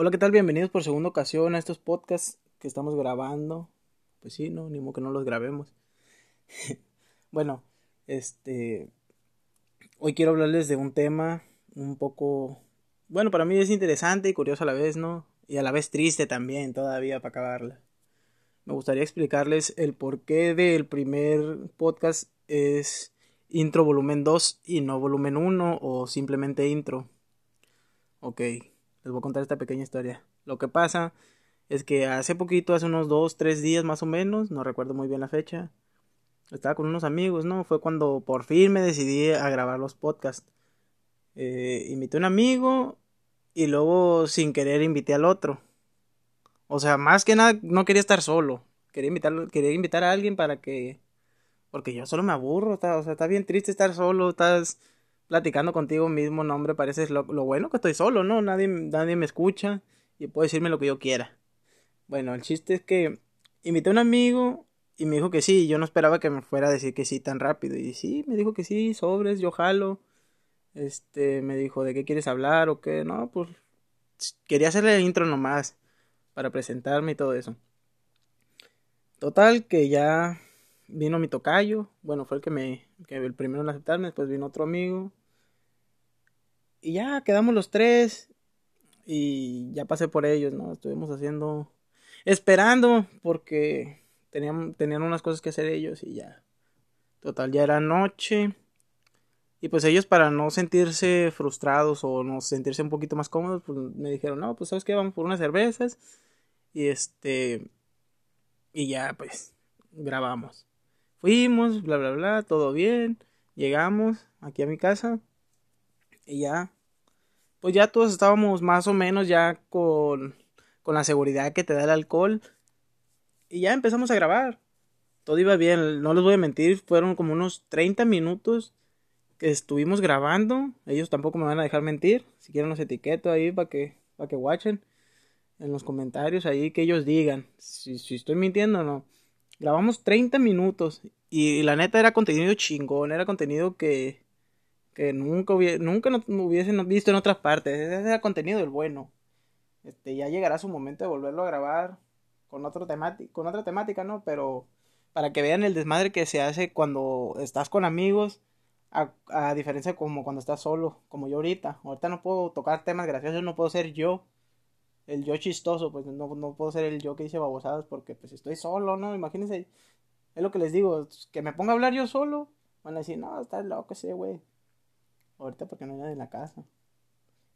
Hola, ¿qué tal? Bienvenidos por segunda ocasión a estos podcasts que estamos grabando. Pues sí, no, ni modo que no los grabemos. bueno, este. Hoy quiero hablarles de un tema un poco. Bueno, para mí es interesante y curioso a la vez, ¿no? Y a la vez triste también, todavía para acabarla. Me gustaría explicarles el porqué del primer podcast es intro volumen 2 y no volumen 1 o simplemente intro. Ok les voy a contar esta pequeña historia. Lo que pasa es que hace poquito, hace unos dos, tres días más o menos, no recuerdo muy bien la fecha, estaba con unos amigos, ¿no? Fue cuando por fin me decidí a grabar los podcasts. Eh, invité a un amigo y luego sin querer invité al otro. O sea, más que nada no quería estar solo. Quería invitar, quería invitar a alguien para que... Porque yo solo me aburro, o sea, está bien triste estar solo, estás platicando contigo mismo, no, hombre, parece lo, lo, bueno que estoy solo, ¿no? Nadie, nadie me escucha y puedo decirme lo que yo quiera. Bueno, el chiste es que invité a un amigo y me dijo que sí, yo no esperaba que me fuera a decir que sí tan rápido. Y sí, me dijo que sí, sobres, yo jalo. Este, me dijo, ¿de qué quieres hablar o qué? No, pues quería hacerle el intro nomás para presentarme y todo eso. Total, que ya vino mi tocayo, bueno, fue el que me, que el primero en aceptarme, después vino otro amigo, y ya quedamos los tres y ya pasé por ellos, ¿no? Estuvimos haciendo, esperando porque tenían, tenían unas cosas que hacer ellos y ya. Total, ya era noche. Y pues ellos para no sentirse frustrados o no sentirse un poquito más cómodos, pues me dijeron, no, pues sabes qué, vamos por unas cervezas. Y este... Y ya pues grabamos. Fuimos, bla, bla, bla, todo bien. Llegamos aquí a mi casa. Y ya, pues ya todos estábamos más o menos ya con, con la seguridad que te da el alcohol. Y ya empezamos a grabar. Todo iba bien, no les voy a mentir, fueron como unos 30 minutos que estuvimos grabando. Ellos tampoco me van a dejar mentir. Si quieren los etiqueto ahí para que, para que watchen en los comentarios ahí que ellos digan si, si estoy mintiendo o no. Grabamos 30 minutos y la neta era contenido chingón, era contenido que, que nunca, hubiese, nunca no, hubiesen visto en otras partes. Ese era contenido del bueno. Este, ya llegará su momento de volverlo a grabar con, otro con otra temática, ¿no? Pero para que vean el desmadre que se hace cuando estás con amigos, a, a diferencia como cuando estás solo, como yo ahorita. Ahorita no puedo tocar temas graciosos, no puedo ser yo, el yo chistoso, pues no, no puedo ser el yo que dice babosadas porque pues estoy solo, ¿no? Imagínense, es lo que les digo, que me ponga a hablar yo solo, van a decir, no, estás loco ese güey. Ahorita porque no hay nadie en la casa.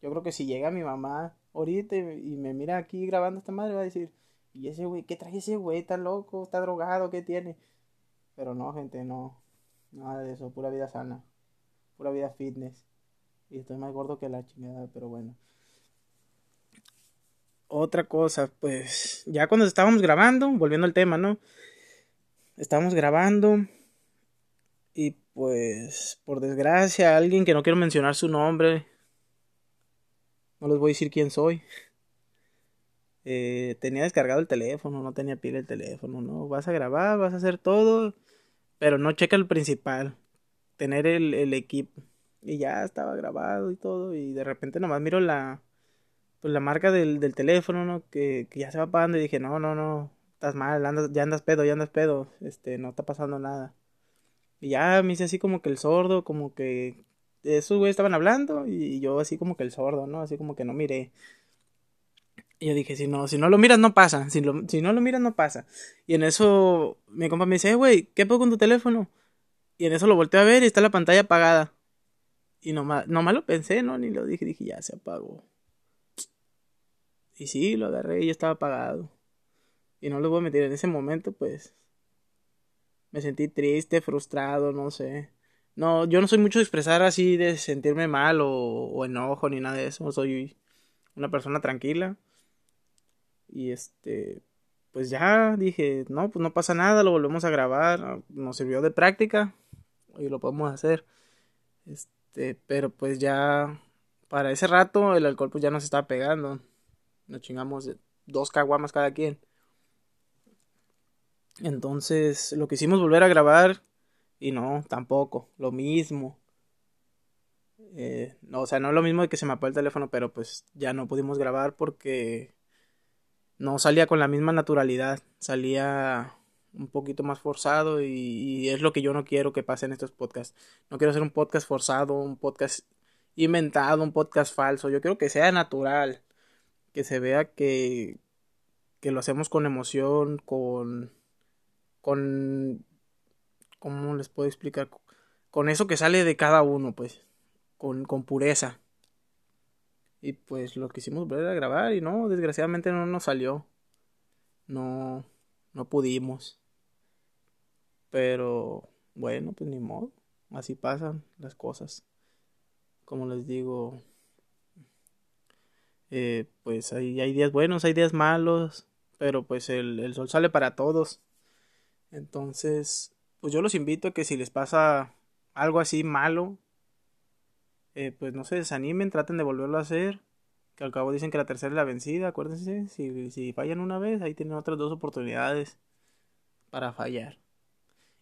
Yo creo que si llega mi mamá ahorita y, me mira aquí grabando esta madre, va a decir, ¿y ese güey? ¿Qué trae ese güey? ¿Está loco? ¿Está drogado? ¿Qué tiene? Pero no, gente, no. Nada de eso, pura vida sana. Pura vida fitness. Y estoy más gordo que la chingada, pero bueno. Otra cosa, pues, ya cuando estábamos grabando, volviendo al tema, ¿no? Estábamos grabando y pues, por desgracia, alguien que no quiero mencionar su nombre, no les voy a decir quién soy. Eh, tenía descargado el teléfono, no tenía pila el teléfono, ¿no? Vas a grabar, vas a hacer todo, pero no checa el principal, tener el, el equipo. Y ya estaba grabado y todo, y de repente nomás miro la, pues la marca del, del teléfono, ¿no? Que, que, ya se va apagando y dije, no, no, no, estás mal, andas, ya andas pedo, ya andas pedo, este, no está pasando nada. Y ya me hice así como que el sordo, como que esos güeyes estaban hablando y yo así como que el sordo, ¿no? Así como que no miré. Y yo dije, si no, si no lo miras no pasa, si, lo, si no lo miras no pasa. Y en eso mi compa me dice, eh, güey, ¿qué puedo con tu teléfono? Y en eso lo volteé a ver y está la pantalla apagada. Y nomás, nomás lo pensé, ¿no? Ni lo dije, dije, ya se apagó. Y sí, lo agarré y ya estaba apagado. Y no lo voy a meter en ese momento, pues me sentí triste, frustrado, no sé. No, yo no soy mucho de expresar así de sentirme mal o, o enojo ni nada de eso. Soy una persona tranquila. Y este, pues ya dije, no, pues no pasa nada, lo volvemos a grabar. Nos sirvió de práctica y lo podemos hacer. Este, pero pues ya para ese rato el alcohol pues ya nos estaba pegando. Nos chingamos dos caguamas cada quien. Entonces, lo que hicimos volver a grabar y no, tampoco, lo mismo. Eh, no, o sea, no es lo mismo de que se me apagó el teléfono, pero pues ya no pudimos grabar porque no salía con la misma naturalidad, salía un poquito más forzado y, y, es lo que yo no quiero que pase en estos podcasts. No quiero hacer un podcast forzado, un podcast inventado, un podcast falso. Yo quiero que sea natural, que se vea que, que lo hacemos con emoción, con, con, ¿cómo les puedo explicar? Con eso que sale de cada uno, pues, con, con pureza. Y pues lo quisimos volver a grabar y no, desgraciadamente no nos salió. No, no pudimos. Pero bueno, pues ni modo. Así pasan las cosas. Como les digo, eh, pues hay, hay días buenos, hay días malos, pero pues el, el sol sale para todos. Entonces, pues yo los invito a que si les pasa algo así malo, eh, pues no se desanimen, traten de volverlo a hacer. Que al cabo dicen que la tercera es la vencida, acuérdense, si, si fallan una vez, ahí tienen otras dos oportunidades para fallar.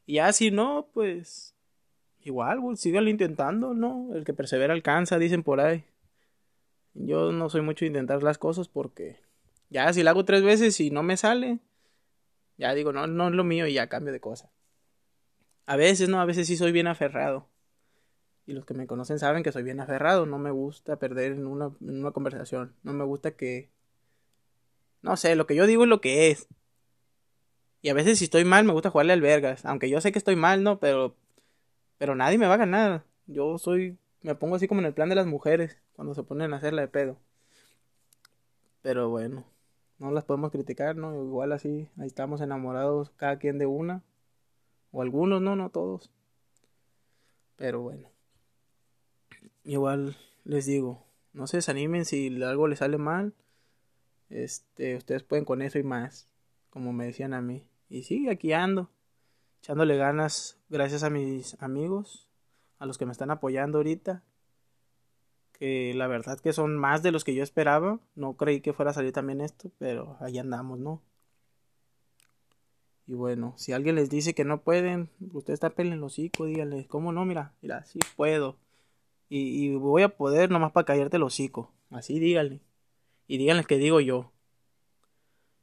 Y ya si no, pues igual, síganlo intentando, ¿no? El que persevera alcanza, dicen por ahí. Yo no soy mucho de intentar las cosas porque ya si la hago tres veces y no me sale, ya digo, no, no es lo mío y ya cambio de cosa. A veces, no, a veces sí soy bien aferrado. Y los que me conocen saben que soy bien aferrado. No me gusta perder en una, en una conversación. No me gusta que... No sé, lo que yo digo es lo que es. Y a veces si estoy mal me gusta jugarle al vergas. Aunque yo sé que estoy mal, ¿no? Pero... Pero nadie me va a ganar. Yo soy... Me pongo así como en el plan de las mujeres. Cuando se ponen a hacerla de pedo. Pero bueno. No las podemos criticar, ¿no? Igual así. Ahí estamos enamorados cada quien de una. O algunos, no, no todos. Pero bueno. Igual les digo, no se desanimen si algo les sale mal. Este, ustedes pueden con eso y más, como me decían a mí. Y sí, aquí ando, echándole ganas gracias a mis amigos, a los que me están apoyando ahorita. Que la verdad que son más de los que yo esperaba. No creí que fuera a salir también esto, pero ahí andamos, ¿no? Y bueno, si alguien les dice que no pueden, ustedes tapen el hocico, díganle, ¿cómo no? Mira, mira, sí puedo. Y, voy a poder nomás para callarte el hocico. Así díganle. Y díganle que digo yo.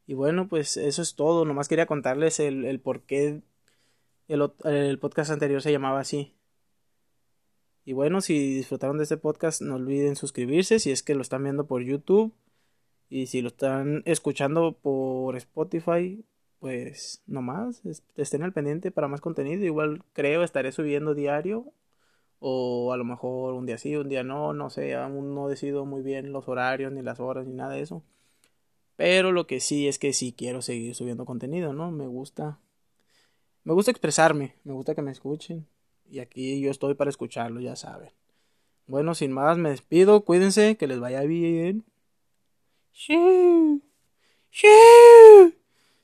Y bueno, pues eso es todo. Nomás quería contarles el, por qué el podcast anterior se llamaba así. Y bueno, si disfrutaron de este podcast, no olviden suscribirse si es que lo están viendo por YouTube. Y si lo están escuchando por Spotify, pues nomás estén al pendiente para más contenido. Igual creo estaré subiendo diario o a lo mejor un día sí, un día no, no sé, aún no decido muy bien los horarios ni las horas ni nada de eso. Pero lo que sí es que sí quiero seguir subiendo contenido, ¿no? Me gusta me gusta expresarme, me gusta que me escuchen y aquí yo estoy para escucharlo, ya saben. Bueno, sin más me despido, cuídense, que les vaya bien. Sí. Sí.